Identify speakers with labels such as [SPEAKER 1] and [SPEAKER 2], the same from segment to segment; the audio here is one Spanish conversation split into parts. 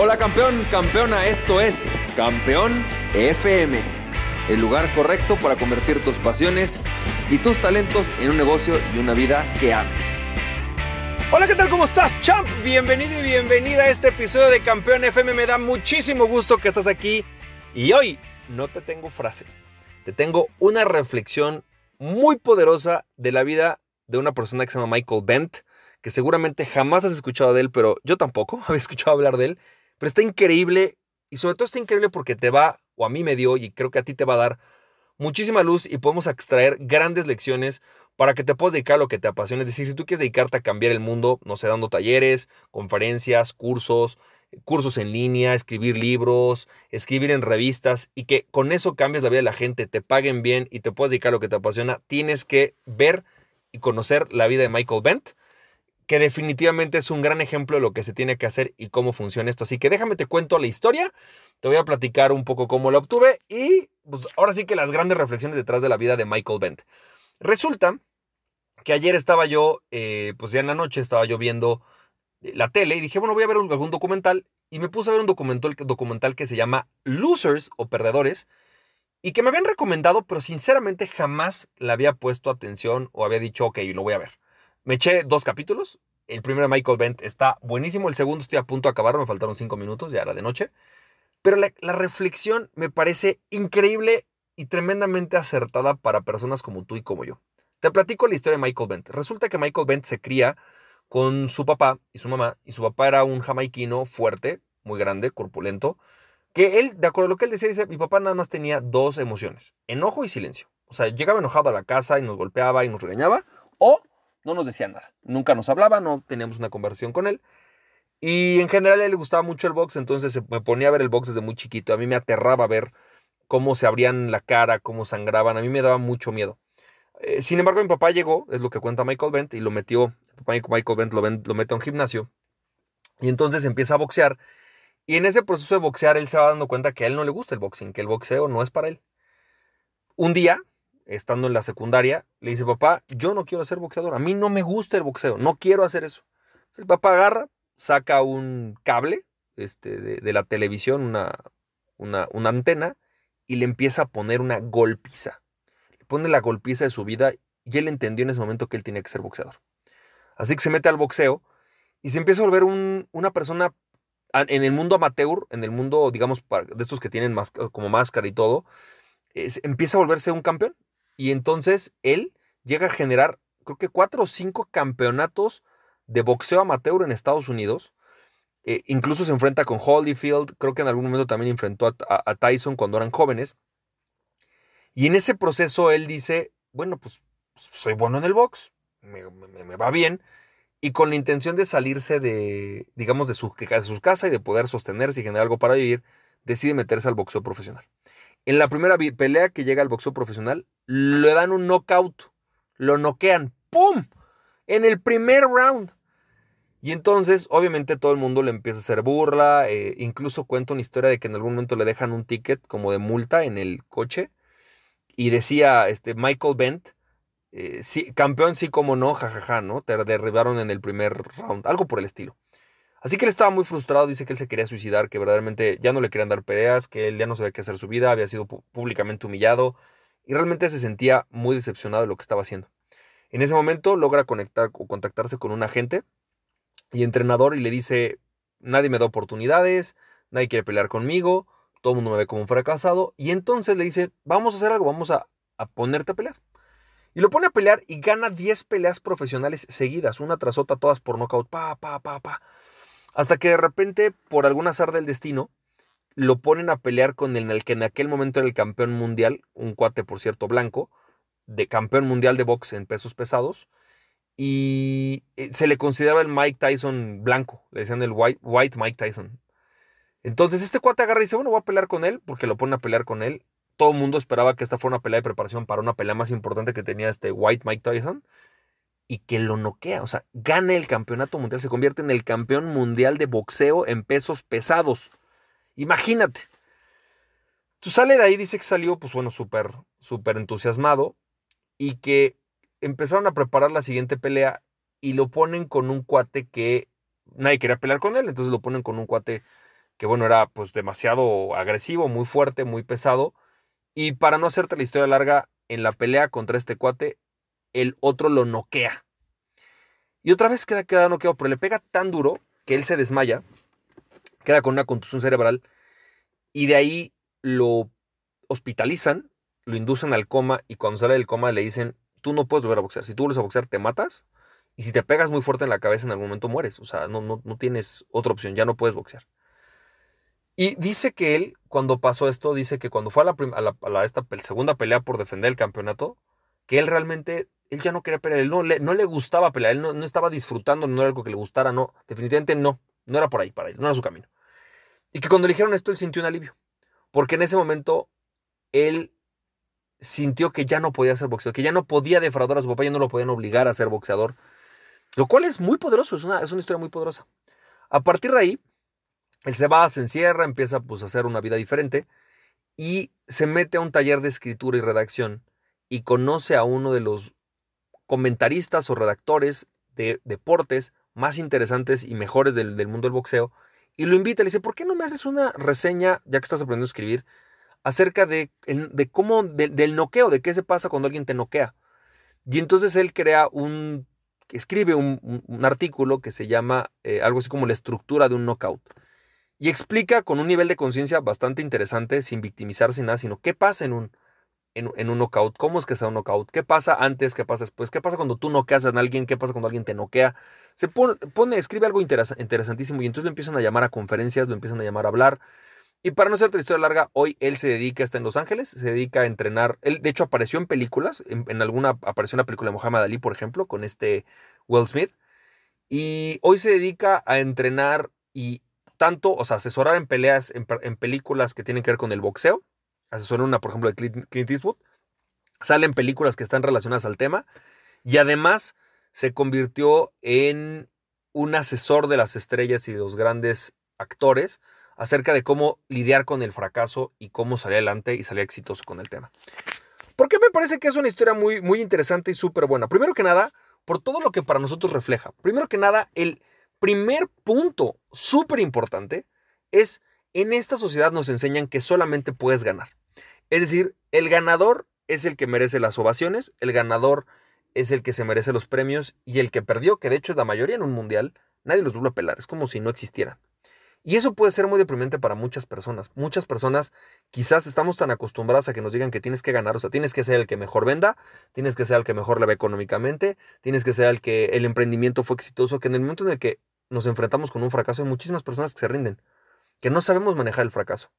[SPEAKER 1] Hola campeón, campeona, esto es Campeón FM, el lugar correcto para convertir tus pasiones y tus talentos en un negocio y una vida que ames.
[SPEAKER 2] Hola, ¿qué tal? ¿Cómo estás, champ? Bienvenido y bienvenida a este episodio de Campeón FM. Me da muchísimo gusto que estás aquí. Y hoy no te tengo frase, te tengo una reflexión muy poderosa de la vida de una persona que se llama Michael Bent, que seguramente jamás has escuchado de él, pero yo tampoco había escuchado hablar de él. Pero está increíble y sobre todo está increíble porque te va, o a mí me dio, y creo que a ti te va a dar muchísima luz y podemos extraer grandes lecciones para que te puedas dedicar a lo que te apasiona. Es decir, si tú quieres dedicarte a cambiar el mundo, no sé, dando talleres, conferencias, cursos, cursos en línea, escribir libros, escribir en revistas y que con eso cambies la vida de la gente, te paguen bien y te puedas dedicar a lo que te apasiona, tienes que ver y conocer la vida de Michael Bent que definitivamente es un gran ejemplo de lo que se tiene que hacer y cómo funciona esto. Así que déjame te cuento la historia, te voy a platicar un poco cómo la obtuve y pues, ahora sí que las grandes reflexiones detrás de la vida de Michael Bent. Resulta que ayer estaba yo, eh, pues ya en la noche estaba yo viendo la tele y dije, bueno, voy a ver algún documental y me puse a ver un documental, documental que se llama Losers o Perdedores y que me habían recomendado, pero sinceramente jamás le había puesto atención o había dicho, ok, lo voy a ver. Me eché dos capítulos. El primero de Michael Bent está buenísimo. El segundo estoy a punto de acabar. Me faltaron cinco minutos, ya era de noche. Pero la, reflexión me parece increíble y tremendamente acertada para personas como tú y como yo. Te platico la historia de Michael Bent. Resulta que Michael Bent se cría con su papá y su mamá. Y su papá era un jamaiquino fuerte, muy grande, corpulento. Que él, de acuerdo a lo que él decía, dice, mi papá nada más tenía dos emociones, enojo y silencio. O sea, llegaba enojado a la casa y nos golpeaba y nos regañaba. O no nos decía nada. Nunca nos hablaba, no teníamos una conversación con él. Y en general a él le gustaba mucho el box, entonces me ponía a ver el box desde muy chiquito. A mí me aterraba ver cómo se abrían la cara, cómo sangraban. A mí me daba mucho miedo. Eh, sin embargo, mi papá llegó, es lo que cuenta Michael Bent, y lo metió, Michael Bent lo, lo mete a un gimnasio. Y entonces empieza a boxear. Y en ese proceso de boxear, él se va dando cuenta que a él no le gusta el boxing, que el boxeo no es para él. Un día, estando en la secundaria, le dice, papá, yo no quiero ser boxeador, a mí no me gusta el boxeo, no quiero hacer eso. el papá agarra, saca un cable este, de, la televisión, una, una, una, antena, y le empieza a poner una golpiza. Le pone la golpiza de su vida y él entendió en ese momento que él tiene que ser boxeador. Así que se mete al boxeo y se empieza a volver una persona en el mundo amateur, en el mundo, digamos, de estos que tienen como máscara y todo, empieza a volverse un campeón. Y entonces él llega a generar, creo que cuatro o cinco campeonatos de boxeo amateur en Estados Unidos. Eh, incluso se enfrenta con Holyfield, creo que en algún momento también enfrentó a, Tyson cuando eran jóvenes. Y en ese proceso él dice, bueno, pues soy bueno en el box, me, va bien, y con la intención de salirse de, digamos, de su casa y de poder sostenerse y generar algo para vivir, decide meterse al boxeo profesional. En la primera pelea que llega al boxeo profesional, le dan un knockout, lo noquean, ¡pum! En el primer round. Y entonces, obviamente, todo el mundo le empieza a hacer burla. Eh, incluso cuenta una historia de que en algún momento le dejan un ticket como de multa en el coche. Y decía este, Michael Bent, eh, sí, campeón sí como no, jajaja, ¿no? Te derribaron en el primer round, algo por el estilo. Así que él estaba muy frustrado, dice que él se quería suicidar, que verdaderamente ya no le querían dar peleas, que él ya no sabía qué hacer su vida, había sido públicamente humillado y realmente se sentía muy decepcionado de lo que estaba haciendo. En ese momento logra conectar o contactarse con un agente y entrenador y le dice, nadie me da oportunidades, nadie quiere pelear conmigo, todo el mundo me ve como un fracasado y entonces le dice, vamos a hacer algo, vamos a, a ponerte a pelear. Y lo pone a pelear y gana 10 peleas profesionales seguidas, una tras otra, todas por nocaut, pa, pa, pa, pa. Hasta que de repente, por algún azar del destino, lo ponen a pelear con el que en aquel momento era el campeón mundial, un cuate por cierto blanco, de campeón mundial de box en pesos pesados. Y eh, se le consideraba el Mike Tyson blanco, le decían el White, White Mike Tyson. Entonces este cuate agarra y dice, bueno, voy a pelear con él, porque lo ponen a pelear con él. Todo el mundo esperaba que esta fuera una pelea de preparación para una pelea más importante que tenía este White Mike Tyson y que lo noquea, o sea, gana el campeonato mundial, se convierte en el campeón mundial de boxeo en pesos pesados. Imagínate. Tú sale de ahí, dice que salió, pues bueno, súper, súper entusiasmado y que empezaron a preparar la siguiente pelea y lo ponen con un cuate que nadie quería pelear con él, entonces lo ponen con un cuate que bueno, era pues demasiado agresivo, muy fuerte, muy pesado. Y para no hacerte la historia larga, en la pelea contra este cuate, el otro lo noquea. Y otra vez queda, queda noqueado, pero le pega tan duro que él se desmaya, queda con una contusión cerebral, y de ahí lo hospitalizan, lo inducen al coma, y cuando sale del coma le dicen, tú no puedes volver a boxear. Si tú vuelves a boxear, te matas, y si te pegas muy fuerte en la cabeza, en algún momento mueres. O sea, no, no, no tienes otra opción, ya no puedes boxear. Y dice que él, cuando pasó esto, dice que cuando fue a la, a esta segunda pelea por defender el campeonato, que él realmente, él ya no quería pelear, él no le, no le gustaba pelear, él no, no, estaba disfrutando, no era algo que le gustara, no, definitivamente no, no era por ahí para él, no era su camino. Y que cuando le dijeron esto, él sintió un alivio, porque en ese momento él sintió que ya no podía ser boxeador, que ya no podía defraudar a su papá, ya no lo podían obligar a ser boxeador, lo cual es muy poderoso, es una, es una historia muy poderosa. A partir de ahí, él se va, se encierra, empieza pues, a hacer una vida diferente y se mete a un taller de escritura y redacción y conoce a uno de los comentaristas o redactores de deportes más interesantes y mejores del, mundo del boxeo y lo invita, le dice, ¿por qué no me haces una reseña, ya que estás aprendiendo a escribir, acerca de, de cómo, del noqueo, de qué se pasa cuando alguien te noquea? Y entonces él crea un, escribe un, artículo que se llama eh, algo así como la estructura de un knockout y explica con un nivel de conciencia bastante interesante, sin victimizarse nada, sino qué pasa en un, en, un knockout, cómo es que sea un knockout, qué pasa antes, qué pasa después, qué pasa cuando tú noqueas a alguien, qué pasa cuando alguien te noquea. Se pone, escribe algo interesantísimo y entonces lo empiezan a llamar a conferencias, lo empiezan a llamar a hablar. Y para no hacerte la historia larga, hoy él se dedica, está en Los Ángeles, se dedica a entrenar. Él, de hecho, apareció en películas, en, en alguna, apareció en la película de Muhammad Ali, por ejemplo, con este Will Smith. Y hoy se dedica a entrenar y tanto, o sea, asesorar en peleas, en, películas que tienen que ver con el boxeo. Asesora una, por ejemplo, de Clint, Eastwood. Salen películas que están relacionadas al tema. Y además se convirtió en un asesor de las estrellas y de los grandes actores acerca de cómo lidiar con el fracaso y cómo salir adelante y salir exitoso con el tema. ¿Por qué me parece que es una historia muy, muy interesante y súper buena? Primero que nada, por todo lo que para nosotros refleja. Primero que nada, el primer punto súper importante es en esta sociedad nos enseñan que solamente puedes ganar. Es decir, el ganador es el que merece las ovaciones, el ganador es el que se merece los premios y el que perdió, que de hecho es la mayoría en un mundial, nadie los vuelve a pelar, es como si no existieran. Y eso puede ser muy deprimente para muchas personas. Muchas personas quizás estamos tan acostumbradas a que nos digan que tienes que ganar, o sea, tienes que ser el que mejor venda, tienes que ser el que mejor le ve económicamente, tienes que ser el que el emprendimiento fue exitoso, que en el momento en el que nos enfrentamos con un fracaso, hay muchísimas personas que se rinden, que no sabemos manejar el fracaso.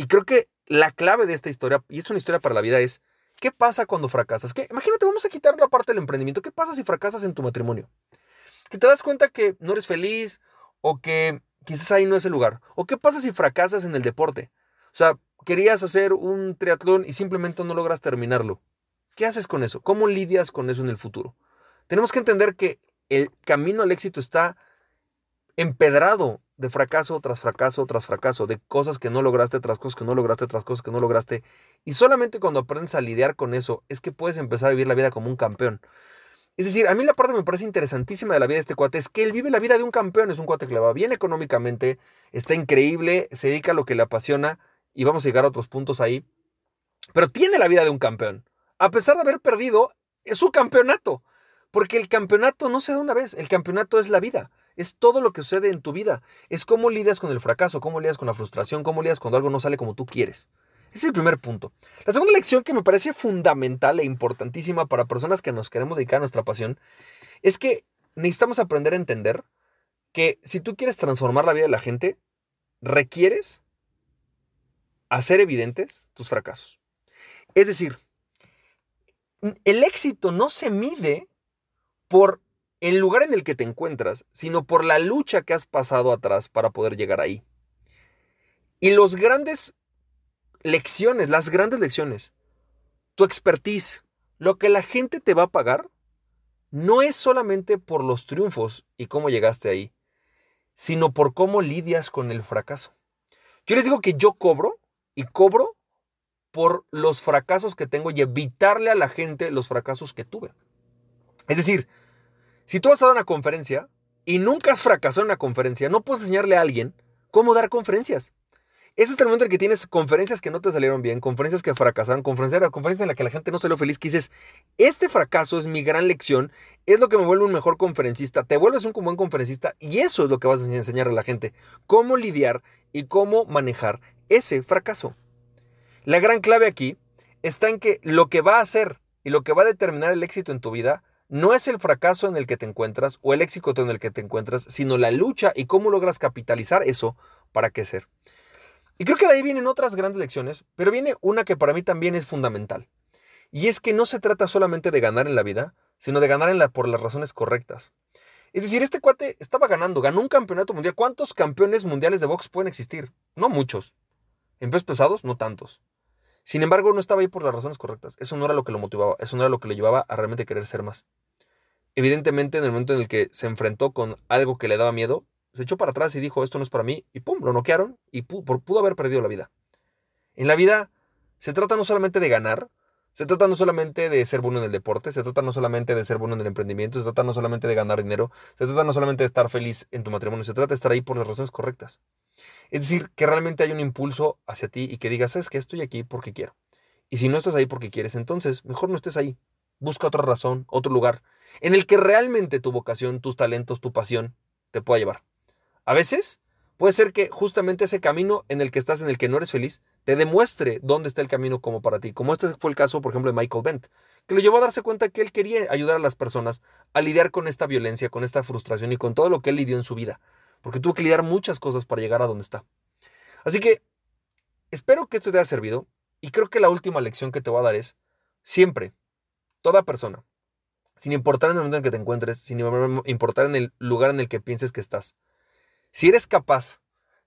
[SPEAKER 2] Y creo que la clave de esta historia, y es una historia para la vida, es ¿qué pasa cuando fracasas? ¿Qué? Imagínate, vamos a quitar la parte del emprendimiento. ¿Qué pasa si fracasas en tu matrimonio? Que te das cuenta que no eres feliz o que quizás ahí no es el lugar. ¿O qué pasa si fracasas en el deporte? O sea, querías hacer un triatlón y simplemente no logras terminarlo. ¿Qué haces con eso? ¿Cómo lidias con eso en el futuro? Tenemos que entender que el camino al éxito está empedrado de fracaso tras fracaso tras fracaso, de cosas que no lograste, tras cosas que no lograste, tras cosas que no lograste. Y solamente cuando aprendes a lidiar con eso es que puedes empezar a vivir la vida como un campeón. Es decir, a mí la parte que me parece interesantísima de la vida de este cuate es que él vive la vida de un campeón, es un cuate que le va bien económicamente, está increíble, se dedica a lo que le apasiona y vamos a llegar a otros puntos ahí, pero tiene la vida de un campeón. A pesar de haber perdido, es su campeonato, porque el campeonato no se da una vez, el campeonato es la vida. Es todo lo que sucede en tu vida. Es cómo lidias con el fracaso, cómo lidias con la frustración, cómo lidias cuando algo no sale como tú quieres. Ese es el primer punto. La segunda lección que me parece fundamental e importantísima para personas que nos queremos dedicar a nuestra pasión es que necesitamos aprender a entender que si tú quieres transformar la vida de la gente, requieres hacer evidentes tus fracasos. Es decir, el éxito no se mide por el lugar en el que te encuentras, sino por la lucha que has pasado atrás para poder llegar ahí. Y los grandes lecciones, las grandes lecciones, tu expertise, lo que la gente te va a pagar, no es solamente por los triunfos y cómo llegaste ahí, sino por cómo lidias con el fracaso. Yo les digo que yo cobro y cobro por los fracasos que tengo y evitarle a la gente los fracasos que tuve. Es decir, si tú vas a dar una conferencia y nunca has fracasado en una conferencia, no puedes enseñarle a alguien cómo dar conferencias. Ese es el momento en el que tienes conferencias que no te salieron bien, conferencias que fracasaron, conferencias, conferencias en las que la gente no salió feliz, que dices, este fracaso es mi gran lección, es lo que me vuelve un mejor conferencista, te vuelves un buen conferencista y eso es lo que vas a enseñar a la gente, cómo lidiar y cómo manejar ese fracaso. La gran clave aquí está en que lo que va a hacer y lo que va a determinar el éxito en tu vida no es el fracaso en el que te encuentras o el éxito en el que te encuentras, sino la lucha y cómo logras capitalizar eso para crecer. Y creo que de ahí vienen otras grandes lecciones, pero viene una que para mí también es fundamental. Y es que no se trata solamente de ganar en la vida, sino de ganar en la, por las razones correctas. Es decir, este cuate estaba ganando, ganó un campeonato mundial. ¿Cuántos campeones mundiales de box pueden existir? No muchos. En pesos pesados, no tantos. Sin embargo, no estaba ahí por las razones correctas. Eso no era lo que lo motivaba, eso no era lo que le llevaba a realmente querer ser más. Evidentemente, en el momento en el que se enfrentó con algo que le daba miedo, se echó para atrás y dijo, esto no es para mí, y pum, lo noquearon y pudo, pudo haber perdido la vida. En la vida se trata no solamente de ganar, se trata no solamente de ser bueno en el deporte, se trata no solamente de ser bueno en el emprendimiento, se trata no solamente de ganar dinero, se trata no solamente de estar feliz en tu matrimonio, se trata de estar ahí por las razones correctas. Es decir, que realmente hay un impulso hacia ti y que digas, es que estoy aquí porque quiero. Y si no estás ahí porque quieres, entonces mejor no estés ahí. Busca otra razón, otro lugar, en el que realmente tu vocación, tus talentos, tu pasión te pueda llevar. A veces puede ser que justamente ese camino en el que estás, en el que no eres feliz, te demuestre dónde está el camino como para ti. Como este fue el caso, por ejemplo, de Michael Bent, que lo llevó a darse cuenta que él quería ayudar a las personas a lidiar con esta violencia, con esta frustración y con todo lo que él lidió en su vida. Porque tuvo que lidiar muchas cosas para llegar a donde está. Así que espero que esto te haya servido y creo que la última lección que te voy a dar es, siempre, toda persona, sin importar en el momento en que te encuentres, sin importar en el lugar en el que pienses que estás, si eres capaz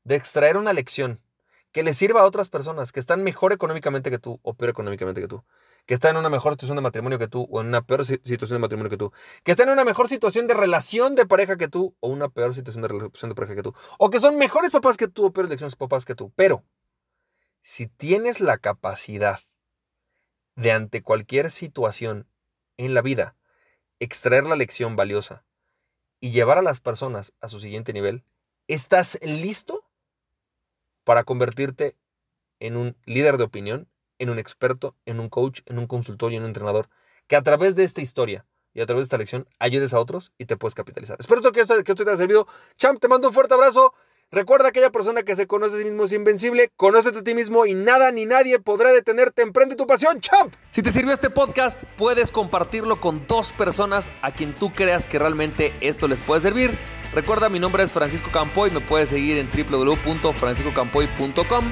[SPEAKER 2] de extraer una lección que le sirva a otras personas que están mejor económicamente que tú o peor económicamente que tú, que están en una mejor situación de matrimonio que tú o en una peor situación de matrimonio que tú, que están en una mejor situación de relación de pareja que tú o una peor situación de relación de pareja que tú, o que son mejores papás que tú o peores lecciones papás que tú, pero si tienes la capacidad de ante cualquier situación en la vida extraer la lección valiosa y llevar a las personas a su siguiente nivel, ¿Estás listo para convertirte en un líder de opinión, en un experto, en un coach, en un consultor y en un entrenador que a través de esta historia y a través de esta lección ayudes a otros y te puedes capitalizar? Espero que esto, que esto te haya servido. Champ, te mando un fuerte abrazo. Recuerda aquella persona que se conoce a sí mismo es invencible, conócete a ti mismo y nada ni nadie podrá detenerte. Emprende tu pasión, champ.
[SPEAKER 1] Si te sirvió este podcast, puedes compartirlo con dos personas a quien tú creas que realmente esto les puede servir. Recuerda, mi nombre es Francisco Campoy, me puedes seguir en www.franciscocampoy.com.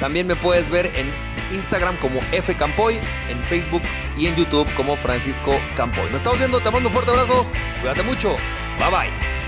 [SPEAKER 1] También me puedes ver en Instagram como fcampoy, en Facebook y en YouTube como Francisco Campoy. Nos estamos viendo, te mando un fuerte abrazo, cuídate mucho, bye bye.